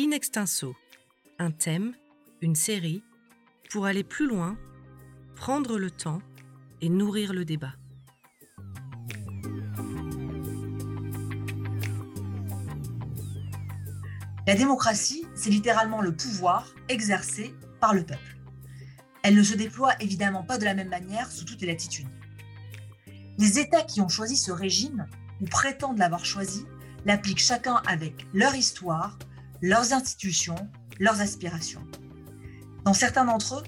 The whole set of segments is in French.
In extenso, un thème, une série, pour aller plus loin, prendre le temps et nourrir le débat. La démocratie, c'est littéralement le pouvoir exercé par le peuple. Elle ne se déploie évidemment pas de la même manière sous toutes les latitudes. Les États qui ont choisi ce régime, ou prétendent l'avoir choisi, l'appliquent chacun avec leur histoire, leurs institutions, leurs aspirations. Dans certains d'entre eux,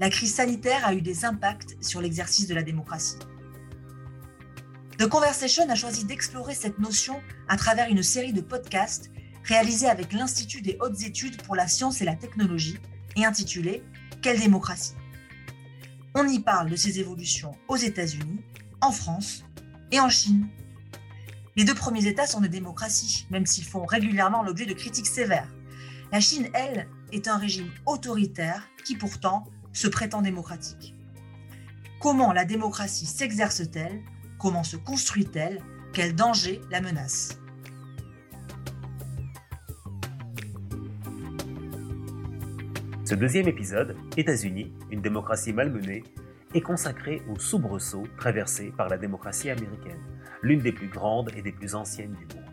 la crise sanitaire a eu des impacts sur l'exercice de la démocratie. The Conversation a choisi d'explorer cette notion à travers une série de podcasts réalisés avec l'Institut des hautes études pour la science et la technologie et intitulé Quelle démocratie? On y parle de ces évolutions aux États-Unis, en France et en Chine. Les deux premiers États sont des démocraties, même s'ils font régulièrement l'objet de critiques sévères. La Chine, elle, est un régime autoritaire qui pourtant se prétend démocratique. Comment la démocratie s'exerce-t-elle? Comment se construit-elle? Quel danger la menace? Ce deuxième épisode, États-Unis, une démocratie malmenée, est consacré au soubresaut traversé par la démocratie américaine, l'une des plus grandes et des plus anciennes du monde.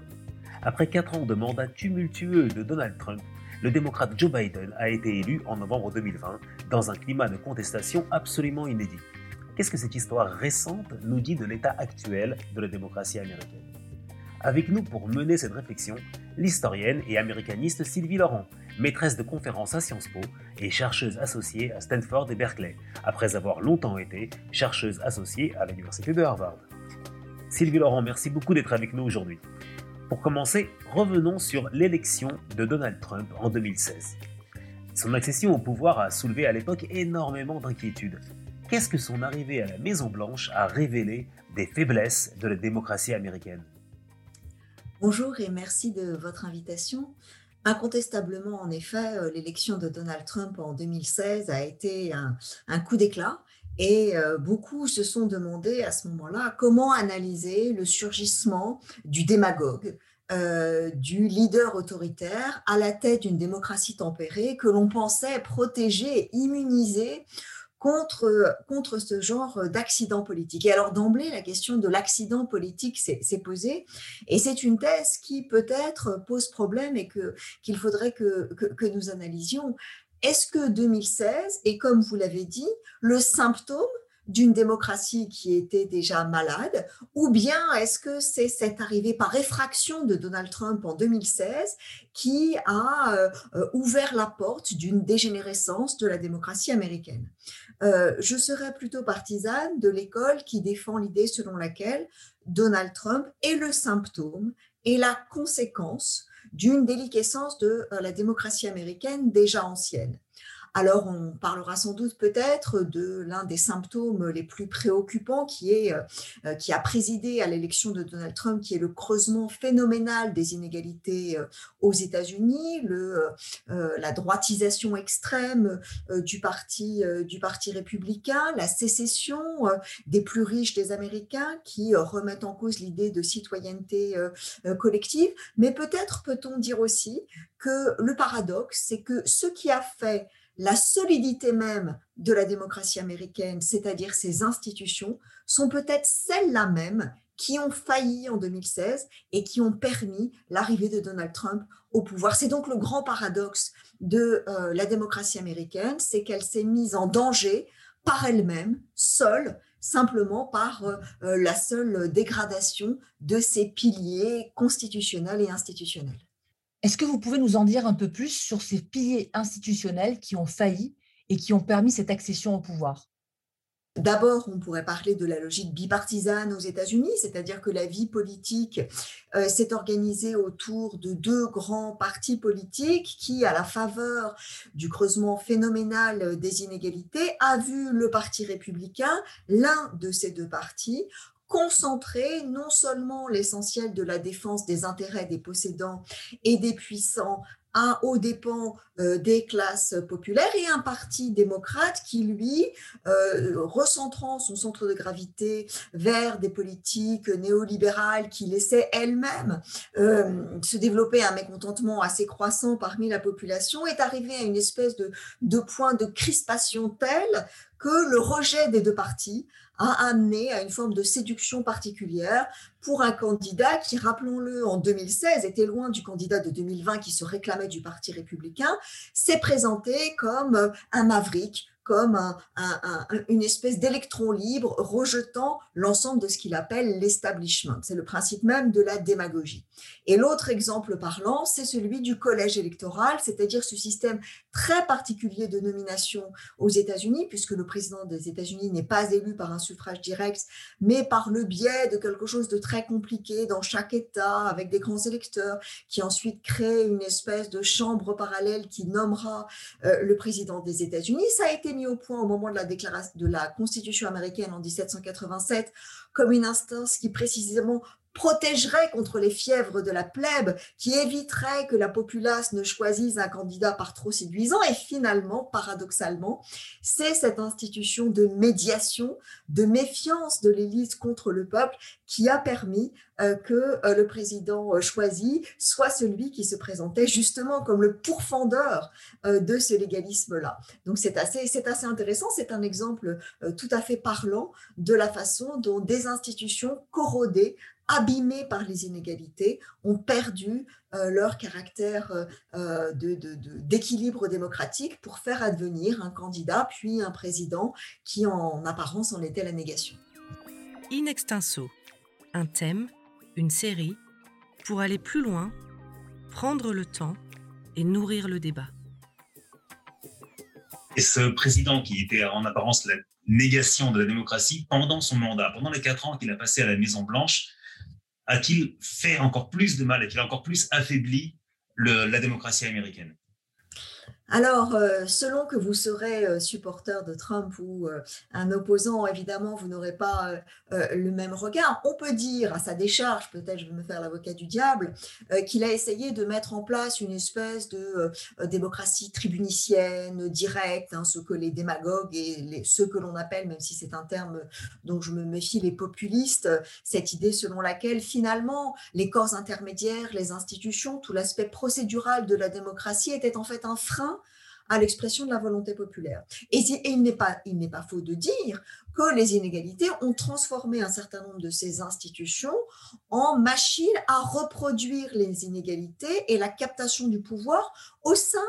Après quatre ans de mandat tumultueux de Donald Trump, le démocrate Joe Biden a été élu en novembre 2020 dans un climat de contestation absolument inédit. Qu'est-ce que cette histoire récente nous dit de l'état actuel de la démocratie américaine? Avec nous pour mener cette réflexion, l'historienne et américaniste Sylvie Laurent, maîtresse de conférences à Sciences Po et chercheuse associée à Stanford et Berkeley, après avoir longtemps été chercheuse associée à l'université de Harvard. Sylvie Laurent, merci beaucoup d'être avec nous aujourd'hui. Pour commencer, revenons sur l'élection de Donald Trump en 2016. Son accession au pouvoir a soulevé à l'époque énormément d'inquiétudes. Qu'est-ce que son arrivée à la Maison-Blanche a révélé des faiblesses de la démocratie américaine? Bonjour et merci de votre invitation. Incontestablement, en effet, euh, l'élection de Donald Trump en 2016 a été un, coup d'éclat. Et euh, beaucoup se sont demandé à ce moment-là comment analyser le surgissement du démagogue, euh, du leader autoritaire à la tête d'une démocratie tempérée que l'on pensait protéger immuniser contre, contre ce genre d'accident politique. Et alors d'emblée, la question de l'accident politique s'est posée, et c'est une thèse qui peut-être pose problème et qu'il faudrait que, que, que nous analysions. Est-ce que 2016 est, comme vous l'avez dit, le symptôme d'une démocratie qui était déjà malade, ou bien est-ce que c'est cette arrivée par effraction de Donald Trump en 2016 qui a euh, euh, ouvert la porte d'une dégénérescence de la démocratie américaine? Euh, Je serais plutôt partisane de l'école qui défend l'idée selon laquelle Donald Trump est le symptôme et la conséquence d'une déliquescence de la démocratie américaine déjà ancienne. Alors, on parlera sans doute peut-être de l'un des symptômes les plus préoccupants euh, qui a présidé à l'élection de Donald Trump, qui est le creusement phénoménal des inégalités euh, aux États-Unis, euh, la droitisation extrême du, parti, du Parti républicain, la sécession des plus riches des Américains qui remettent en cause l'idée de citoyenneté collective. Mais peut-être peut-on dire aussi que le paradoxe, c'est que ce qui a fait la solidité même de la démocratie américaine, c'est-à-dire ses institutions, sont peut-être celles-là même qui ont failli en 2016 et qui ont permis l'arrivée de Donald Trump au pouvoir. C'est donc le grand paradoxe de euh, la démocratie américaine, c'est qu'elle s'est mise en danger par elle-même, seule, simplement par euh, la seule dégradation de ses piliers constitutionnels et institutionnels. Est-ce que vous pouvez nous en dire un peu plus sur ces piliers institutionnels qui ont failli et qui ont permis cette accession au pouvoir? D'abord, on pourrait parler de la logique bipartisane aux États-Unis, c'est-à-dire que la vie politique euh, s'est organisée autour de deux grands partis politiques qui, à la faveur du creusement phénoménal des inégalités, a vu le Parti républicain, l'un de ces deux partis, concentrer non seulement l'essentiel de la défense des intérêts des possédants et des puissants à aux dépens euh, des classes populaires et un parti démocrate qui, lui, euh, recentrant son centre de gravité vers des politiques néolibérales qui laissaient elles-mêmes euh, se développer un mécontentement assez croissant parmi la population, est arrivé à une espèce de, de point de crispation tel que le rejet des deux partis a amené à une forme de séduction particulière pour un candidat qui, rappelons-le, en 2016 était loin du candidat de 2020 qui se réclamait du Parti républicain, s'est présenté comme un maverick, comme une espèce d'électron libre rejetant l'ensemble de ce qu'il appelle l'establishment. C'est le principe même de la démagogie. Et l'autre exemple parlant, c'est celui du collège électoral, c'est-à-dire ce système très particulier de nomination aux États-Unis, puisque le président des États-Unis n'est pas élu par un suffrage direct, mais par le biais de quelque chose de très compliqué dans chaque État, avec des grands électeurs, qui ensuite crée une espèce de chambre parallèle qui nommera euh, le président des États-Unis. Ça a été mis au point au moment de la déclaration de la Constitution américaine en 1787 comme une instance qui précisément protégerait contre les fièvres de la plèbe, qui éviterait que la populace ne choisisse un candidat par trop séduisant. Et finalement, paradoxalement, c'est cette institution de médiation, de méfiance de l'élite contre le peuple qui a permis euh, que euh, le président euh, choisi soit celui qui se présentait justement comme le pourfendeur de ce légalisme-là. Donc c'est assez, c'est assez intéressant, c'est un exemple tout à fait parlant de la façon dont des institutions corrodées abîmés par les inégalités, ont perdu euh, leur caractère euh, d'équilibre démocratique pour faire advenir un candidat puis un président qui en apparence en était la négation. In extenso, un thème, une série, pour aller plus loin, prendre le temps et nourrir le débat. Et ce président qui était en apparence la négation de la démocratie pendant son mandat, pendant les quatre ans qu'il a passé à la Maison Blanche, a-t-il fait encore plus de mal, a-t-il encore plus affaibli la démocratie américaine? Alors, euh, selon que vous serez euh, supporter de Trump ou euh, un opposant, évidemment, vous n'aurez pas le même regard. On peut dire à sa décharge, peut-être je vais me faire l'avocat du diable, qu'il a essayé de mettre en place une espèce de démocratie tribunicienne, directe, hein, ce que les démagogues et les, ceux que l'on appelle, même si c'est un terme dont je me méfie, les populistes, cette idée selon laquelle finalement les corps intermédiaires, les institutions, tout l'aspect procédural de la démocratie était en fait un frein à l'expression de la volonté populaire. Et, il n'est pas, pas faux de dire que les inégalités ont transformé un certain nombre de ces institutions en machines à reproduire les inégalités et la captation du pouvoir au sein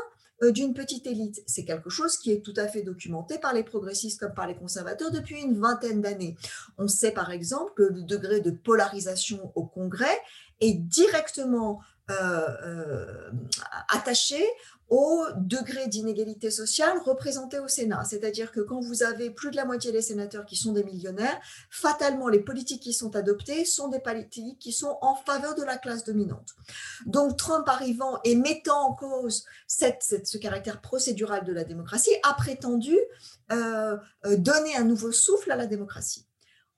euh, d'une petite élite. C'est quelque chose qui est tout à fait documenté par les progressistes comme par les conservateurs depuis une vingtaine d'années. On sait par exemple que le degré de polarisation au Congrès est directement euh, euh, attaché au degré d'inégalité sociale représenté au Sénat. C'est-à-dire que quand vous avez plus de la moitié des sénateurs qui sont des millionnaires, fatalement, les politiques qui sont adoptées sont des politiques qui sont en faveur de la classe dominante. Donc, Trump arrivant et mettant en cause ce caractère procédural de la démocratie a prétendu euh, euh, donner un nouveau souffle à la démocratie.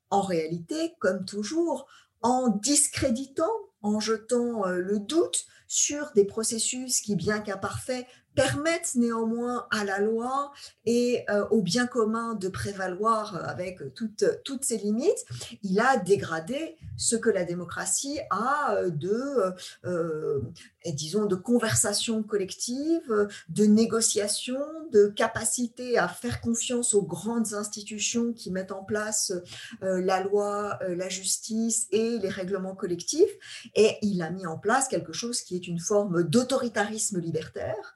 En réalité, comme toujours, en discréditant, en jetant euh, le doute sur des processus qui, bien qu'imparfaits, permettent néanmoins à la loi et euh, au bien commun de prévaloir avec toutes, toutes ses limites, il a dégradé ce que la démocratie a euh, de, euh, disons, de conversation collective, de négociation, de capacité à faire confiance aux grandes institutions qui mettent en place la loi, la justice et les règlements collectifs. Et il a mis en place quelque chose qui est une forme d'autoritarisme libertaire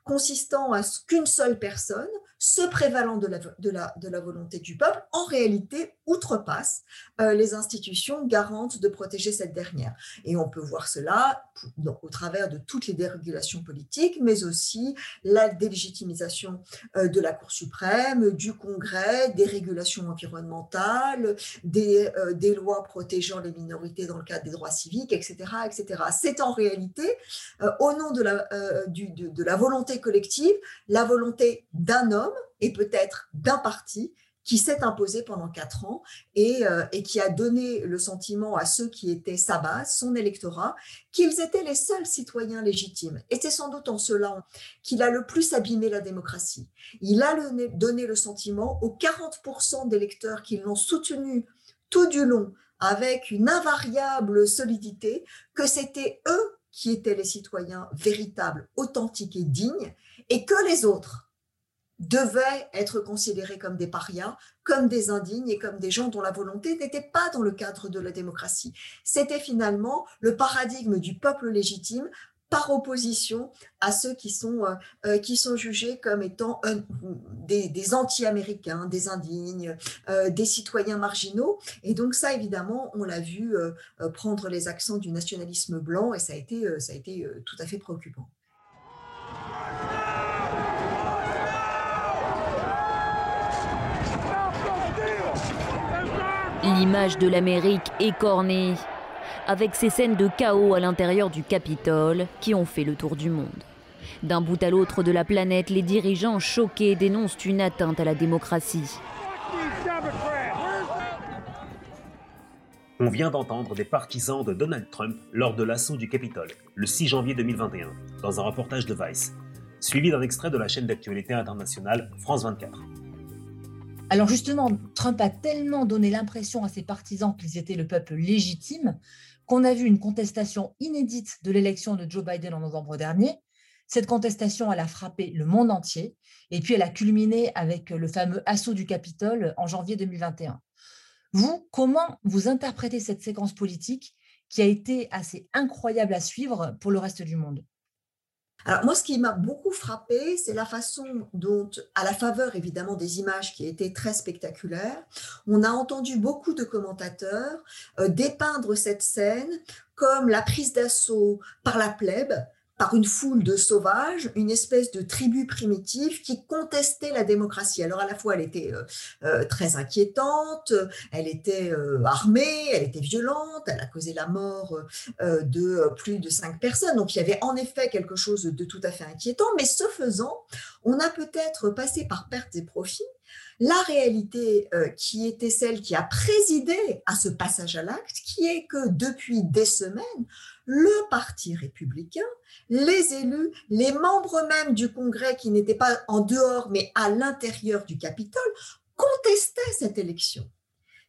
consistant à ce qu'une seule personne, se prévalant de la, de, de volonté du peuple, en réalité outrepasse euh, les institutions garantes de protéger cette dernière. Et on peut voir cela au travers de toutes les dérégulations politiques, mais aussi la délégitimisation euh, de la Cour suprême, du Congrès, des régulations environnementales, des, euh, des, lois protégeant les minorités dans le cadre des droits civiques, etc. etc. C'est en réalité, au nom de la, du, de la volonté collective, la volonté d'un homme et peut-être d'un parti qui s'est imposé pendant quatre ans et, euh, qui a donné le sentiment à ceux qui étaient sa base, son électorat, qu'ils étaient les seuls citoyens légitimes. Et c'est sans doute en cela qu'il a le plus abîmé la démocratie. Il a donné le sentiment aux 40% d'électeurs qui l'ont soutenu tout du long avec une invariable solidité que c'était eux qui étaient les citoyens véritables, authentiques et dignes, et que les autres, devaient être considérés comme des parias, comme des indignes et comme des gens dont la volonté n'était pas dans le cadre de la démocratie. C'était finalement le paradigme du peuple légitime par opposition à ceux qui sont, euh, euh, qui sont jugés comme étant des, anti-américains, des indignes, euh, des citoyens marginaux. Et donc ça, évidemment, on l'a vu prendre les accents du nationalisme blanc et ça a été, ça a été tout à fait préoccupant. L'image de l'Amérique écornée, avec ces scènes de chaos à l'intérieur du Capitole qui ont fait le tour du monde. D'un bout à l'autre de la planète, les dirigeants choqués dénoncent une atteinte à la démocratie. On vient d'entendre des partisans de Donald Trump lors de l'assaut du Capitole, le 6 janvier 2021, dans un reportage de Vice, suivi d'un extrait de la chaîne d'actualité internationale France 24. Alors justement, Trump a tellement donné l'impression à ses partisans qu'ils étaient le peuple légitime qu'on a vu une contestation inédite de l'élection de Joe Biden en novembre dernier. Cette contestation, a frappé le monde entier et puis elle a culminé avec le fameux assaut du Capitole en janvier 2021. Vous, comment vous interprétez cette séquence politique qui a été assez incroyable à suivre pour le reste du monde? Alors moi, ce qui m'a beaucoup frappé, c'est la façon dont, à la faveur évidemment des images qui étaient très spectaculaires, on a entendu beaucoup de commentateurs euh, dépeindre cette scène comme la prise d'assaut par la plèbe, par une foule de sauvages, une espèce de tribu primitive qui contestait la démocratie. Alors à la fois, elle était euh, euh, très inquiétante, elle était euh, armée, elle était violente, elle a causé la mort de plus de cinq personnes. Donc il y avait en effet quelque chose de tout à fait inquiétant, mais ce faisant, on a peut-être passé par pertes et profits la réalité qui était celle qui a présidé à ce passage à l'acte, qui est que depuis des semaines, le Parti républicain, les élus, les membres même du Congrès qui n'étaient pas en dehors mais à l'intérieur du Capitole contestaient cette élection.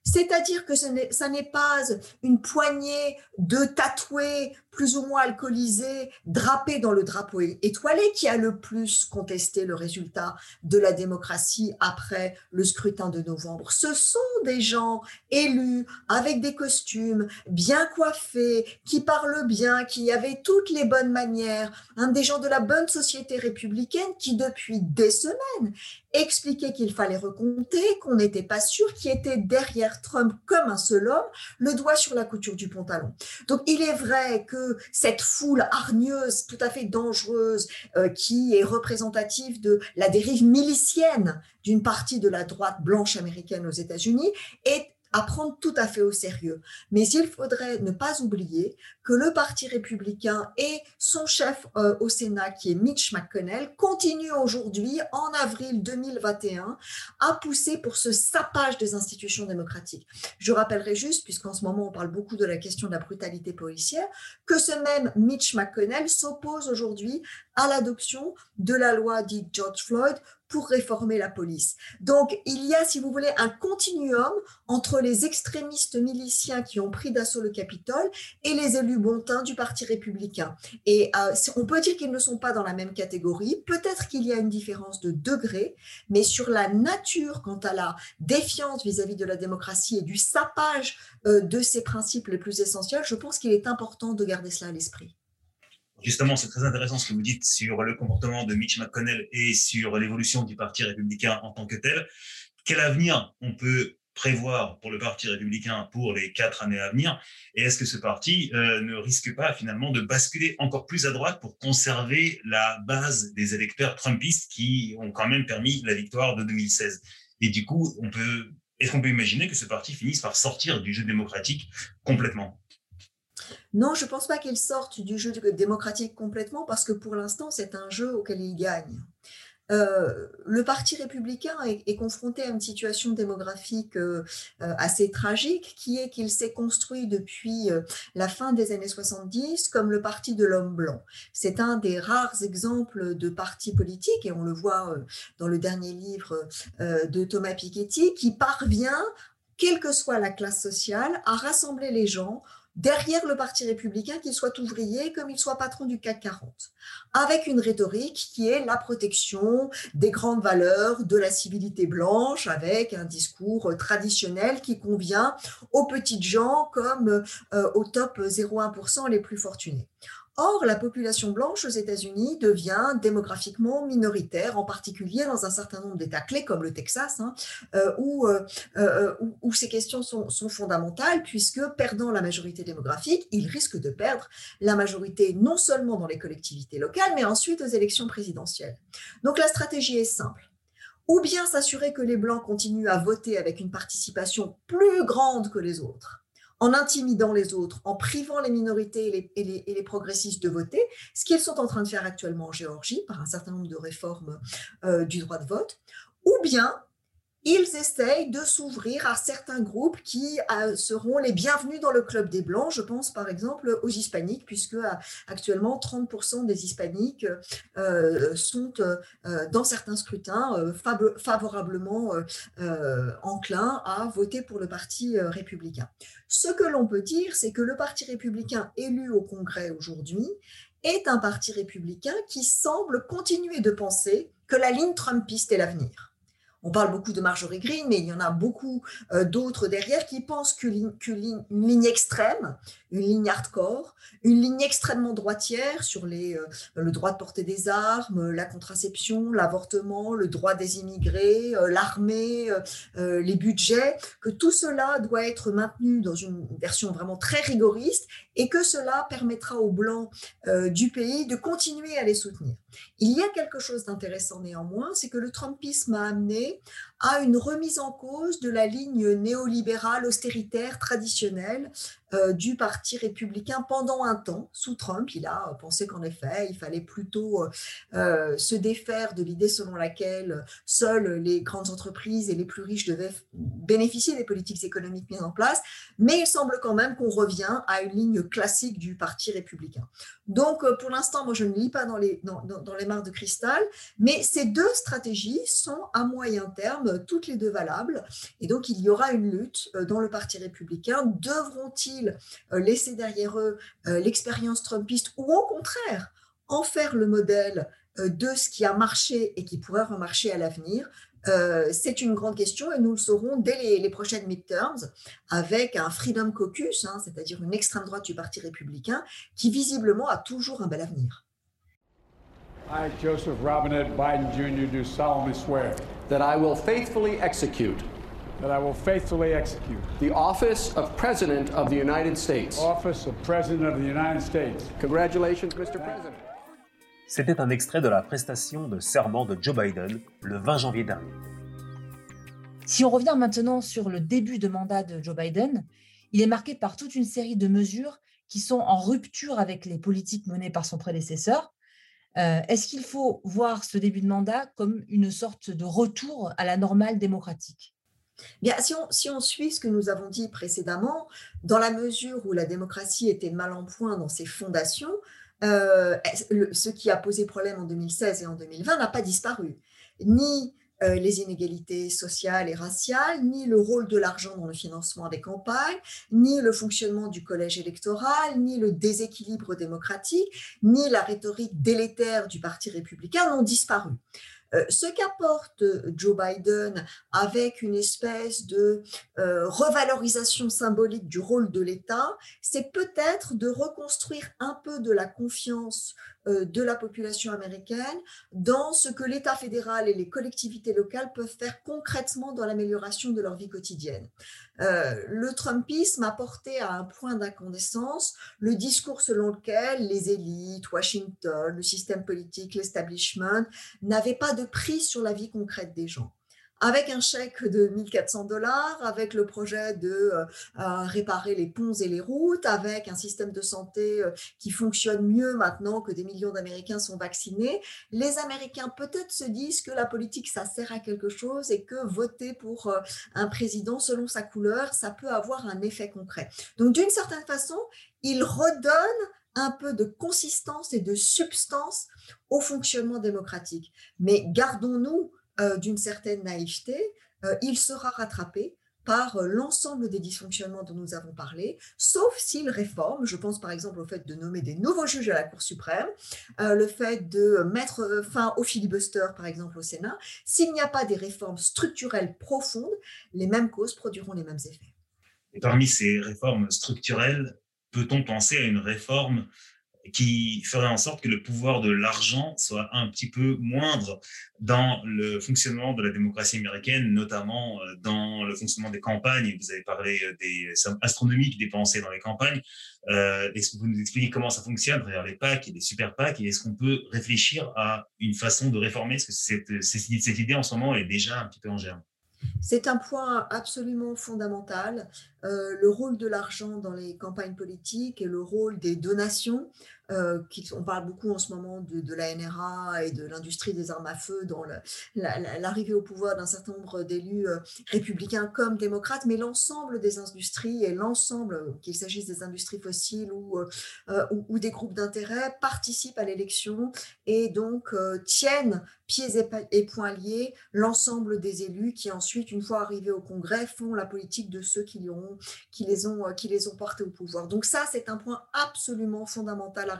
C'est-à-dire que ça n'est pas une poignée de tatoués plus ou moins alcoolisés, drapés dans le drapeau étoilé, qui a le plus contesté le résultat de la démocratie après le scrutin de novembre. Ce sont des gens élus avec des costumes, bien coiffés, qui parlent bien, qui avaient toutes les bonnes manières, des gens de la bonne société républicaine qui, depuis des semaines, expliquaient qu'il fallait recompter, qu'on n'était pas sûr, qui était derrière Trump comme un seul homme, le doigt sur la couture du pantalon. Donc il est vrai que cette foule hargneuse, tout à fait dangereuse, euh, qui est représentative de la dérive milicienne d'une partie de la droite blanche américaine aux États-Unis, est à prendre tout à fait au sérieux. Mais il faudrait ne pas oublier que le Parti républicain et son chef euh, au Sénat, qui est Mitch McConnell, continuent aujourd'hui, en avril 2021, à pousser pour ce sapage des institutions démocratiques. Je rappellerai juste, puisqu'en ce moment on parle beaucoup de la question de la brutalité policière, que ce même Mitch McConnell s'oppose aujourd'hui à l'adoption de la loi dite George Floyd pour réformer la police. Donc, il y a, si vous voulez, un continuum entre les extrémistes miliciens qui ont pris d'assaut le Capitole et les élus bontins du Parti républicain. Et euh, on peut dire qu'ils ne sont pas dans la même catégorie. Peut-être qu'il y a une différence de degré, mais sur la nature quant à la défiance vis-à-vis de la démocratie et du sapage euh, de ses principes les plus essentiels, je pense qu'il est important de garder cela à l'esprit. Justement, c'est très intéressant ce que vous dites sur le comportement de Mitch McConnell et sur l'évolution du Parti républicain en tant que tel. Quel avenir on peut prévoir pour le Parti républicain pour les quatre années à venir? Et est-ce que ce parti euh, ne risque pas finalement de basculer encore plus à droite pour conserver la base des électeurs trumpistes qui ont quand même permis la victoire de 2016 Et du coup, on est-ce qu'on peut imaginer que ce parti finisse par sortir du jeu démocratique complètement? Non, je ne pense pas qu'il sorte du jeu démocratique complètement parce que pour l'instant, c'est un jeu auquel il gagne. euh, le Parti républicain est, confronté à une situation démographique euh, euh, assez tragique, qui est qu'il s'est construit depuis la fin des années 70 comme le parti de l'homme blanc. C'est un des rares exemples de parti politique, et on le voit dans le dernier livre de Thomas Piketty, qui parvient, quelle que soit la classe sociale, à rassembler les gens derrière le Parti républicain, qu'il soit ouvrier comme il soit patron du CAC 40, avec une rhétorique qui est la protection des grandes valeurs de la civilité blanche, avec un discours traditionnel qui convient aux petites gens comme euh, au top 0,1% les plus fortunés. Or, la population blanche aux États-Unis devient démographiquement minoritaire, en particulier dans un certain nombre d'États clés comme le Texas, hein, euh, euh, euh, où, ces questions sont, sont, fondamentales, puisque perdant la majorité démographique, ils risquent de perdre la majorité non seulement dans les collectivités locales, mais ensuite aux élections présidentielles. Donc la stratégie est simple ou bien s'assurer que les Blancs continuent à voter avec une participation plus grande que les autres, en intimidant les autres, en privant les minorités et les, progressistes de voter, ce qu'ils sont en train de faire actuellement en Géorgie par un certain nombre de réformes euh, du droit de vote, ou bien ils essayent de s'ouvrir à certains groupes qui euh, seront les bienvenus dans le club des Blancs. Je pense par exemple aux Hispaniques, puisque euh, actuellement 30% des Hispaniques euh, sont dans certains scrutins favorablement enclins à voter pour le Parti républicain. Ce que l'on peut dire, c'est que le Parti républicain élu au Congrès aujourd'hui est un parti républicain qui semble continuer de penser que la ligne trumpiste est l'avenir on parle beaucoup de Marjorie Green, mais il y en a beaucoup euh, d'autres derrière qui pensent qu'une ligne extrême, une ligne hardcore, une ligne extrêmement droitière sur les, euh, le droit de porter des armes, la contraception, l'avortement, le droit des immigrés, euh, l'armée, les budgets, que tout cela doit être maintenu dans une version vraiment très rigoriste et que cela permettra aux Blancs du pays de continuer à les soutenir. Il y a quelque chose d'intéressant néanmoins, c'est que le Trumpisme a amené à une remise en cause de la ligne néolibérale austéritaire traditionnelle euh, du Parti républicain pendant un temps. Sous Trump, il a pensé qu'en effet, il fallait plutôt euh, se défaire de l'idée selon laquelle seules les grandes entreprises et les plus riches devaient bénéficier des politiques économiques mises en place. Mais il semble quand même qu'on revient à une ligne classique du Parti républicain. Donc, euh, pour l'instant, moi, je ne lis pas dans les, dans, dans les mares de cristal, mais ces deux stratégies sont à moyen terme toutes les deux valables. Et donc, il y aura une lutte euh, dans le Parti républicain. Devront-ils euh, laisser derrière eux euh, l'expérience trumpiste ou au contraire en faire le modèle de ce qui a marché et qui pourrait remarcher à l'avenir? C'est une grande question et nous le saurons dès les, prochaines midterms avec un Freedom Caucus, hein, c'est-à-dire une extrême droite du Parti républicain, qui visiblement a toujours un bel avenir. Joseph Biden Jr., do solemnly swear that I will faithfully execute that I will faithfully execute the office of President of the United States. Office of President of the United States. Congratulations, Mr. President. C'était un extrait de la prestation de serment de Joe Biden le 20 janvier dernier. Si on revient maintenant sur le début de mandat de Joe Biden, il est marqué par toute une série de mesures qui sont en rupture avec les politiques menées par son prédécesseur, est-ce qu'il faut voir ce début de mandat comme une sorte de retour à la normale démocratique? Bien, si on, suit ce que nous avons dit précédemment, dans la mesure où la démocratie était mal en point dans ses fondations, euh, ce qui a posé problème en 2016 et en 2020 n'a pas disparu. Ni euh, les inégalités sociales et raciales, ni le rôle de l'argent dans le financement des campagnes, ni le fonctionnement du collège électoral, ni le déséquilibre démocratique, ni la rhétorique délétère du Parti républicain n'ont disparu. Euh, ce qu'apporte Joe Biden avec une espèce de euh, revalorisation symbolique du rôle de l'État, c'est peut-être de reconstruire un peu de la confiance euh, de la population américaine dans ce que l'État fédéral et les collectivités locales peuvent faire concrètement dans l'amélioration de leur vie quotidienne. Euh, le Trumpisme a porté à un point d'incandescence le discours selon lequel les élites, Washington, le système politique, l'establishment n'avaient pas de prise sur la vie concrète des gens. Avec un chèque de 1400 dollars, avec le projet de réparer les ponts et les routes, avec un système de santé qui fonctionne mieux maintenant que des millions d'Américains sont vaccinés, les Américains peut-être se disent que la politique, ça sert à quelque chose et que voter pour un président selon sa couleur, ça peut avoir un effet concret. Donc d'une certaine façon, il redonne un peu de consistance et de substance au fonctionnement démocratique. Mais gardons-nous euh, d'une certaine naïveté, euh, il sera rattrapé par euh, l'ensemble des dysfonctionnements dont nous avons parlé, sauf s'il réforme, je pense par exemple au fait de nommer des nouveaux juges à la Cour suprême, le fait de mettre fin au filibuster par exemple au Sénat, s'il n'y a pas des réformes structurelles profondes, les mêmes causes produiront les mêmes effets. Et parmi ces réformes structurelles, peut-on penser à une réforme qui ferait en sorte que le pouvoir de l'argent soit un petit peu moindre dans le fonctionnement de la démocratie américaine, notamment euh, dans le fonctionnement des campagnes. Vous avez parlé euh, des sommes astronomiques dépensées dans les campagnes. Euh, est-ce que vous nous expliquez comment ça fonctionne travers les PAC et les super PAC Et est-ce qu'on peut réfléchir à une façon de réformer? Est-ce que cette, cette idée en ce moment est déjà un petit peu en germe c'est un point absolument fondamental, euh, le rôle de l'argent dans les campagnes politiques et le rôle des donations euh, on parle beaucoup en ce moment de, la NRA et de l'industrie des armes à feu dans l'arrivée au pouvoir d'un certain nombre d'élus euh, républicains comme démocrates, mais l'ensemble des industries et l'ensemble, qu'il s'agisse des industries fossiles ou, euh, des groupes d'intérêt, participent à l'élection et donc tiennent pieds et, et poings liés l'ensemble des élus qui ensuite, une fois arrivés au Congrès, font la politique de ceux qui, ont, qui, les, ont, qui les ont portés au pouvoir. Donc ça, c'est un point absolument fondamental à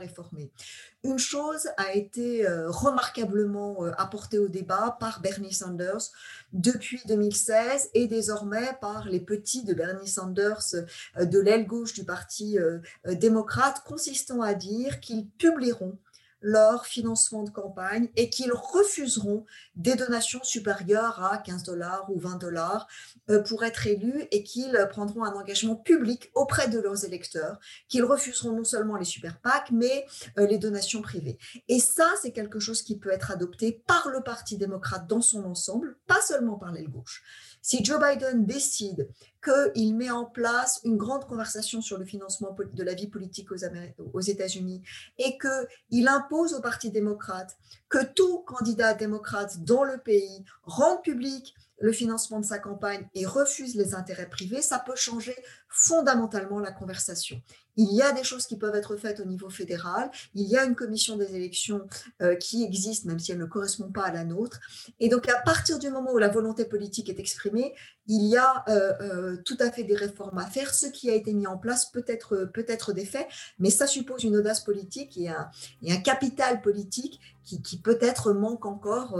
Une chose a été euh, remarquablement euh, apportée au débat par Bernie Sanders depuis 2016 et désormais par les petits de Bernie Sanders euh, de l'aile gauche du Parti démocrate, consistant à dire qu'ils publieront leur financement de campagne et qu'ils refuseront des donations supérieures à 15 dollars ou 20 dollars euh, pour être élus et qu'ils prendront un engagement public auprès de leurs électeurs, qu'ils refuseront non seulement les super PAC, mais euh, les donations privées. Et ça, c'est quelque chose qui peut être adopté par le Parti démocrate dans son ensemble, pas seulement par l'aile gauche. Si Joe Biden décide qu'il met en place une grande conversation sur le financement de la vie politique aux, États-Unis et qu'il impose au Parti démocrate que tout candidat démocrate dans le pays rende public le financement de sa campagne et refuse les intérêts privés, ça peut changer fondamentalement la conversation. Il y a des choses qui peuvent être faites au niveau fédéral, il y a une commission des élections euh, qui existe, même si elle ne correspond pas à la nôtre. Et donc, à partir du moment où la volonté politique est exprimée, il y a euh, euh, tout à fait des réformes à faire. Ce qui a été mis en place peut être, peut être des faits, mais ça suppose une audace politique et un, et un capital politique qui, peut-être manque encore,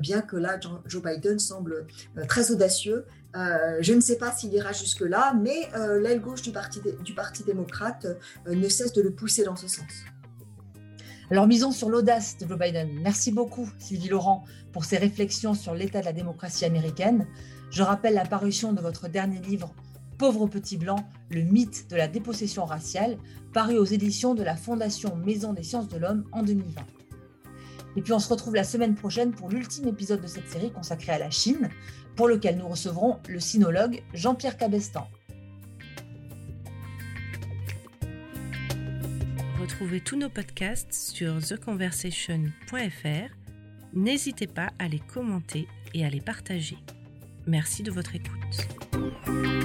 bien que là, Joe Biden semble très audacieux. Euh, je ne sais pas s'il ira jusque-là, mais euh, l'aile gauche du Parti, du parti démocrate euh, ne cesse de le pousser dans ce sens. Alors misons sur l'audace de Joe Biden. Merci beaucoup Sylvie Laurent pour ces réflexions sur l'état de la démocratie américaine. Je rappelle la parution de votre dernier livre Pauvre petit blanc, le mythe de la dépossession raciale, paru aux éditions de la Fondation Maison des sciences de l'homme en 2020. Et puis on se retrouve la semaine prochaine pour l'ultime épisode de cette série consacrée à la Chine pour lequel nous recevrons le sinologue Jean-Pierre Cabestan. Retrouvez tous nos podcasts sur theconversation.fr. N'hésitez pas à les commenter et à les partager. Merci de votre écoute.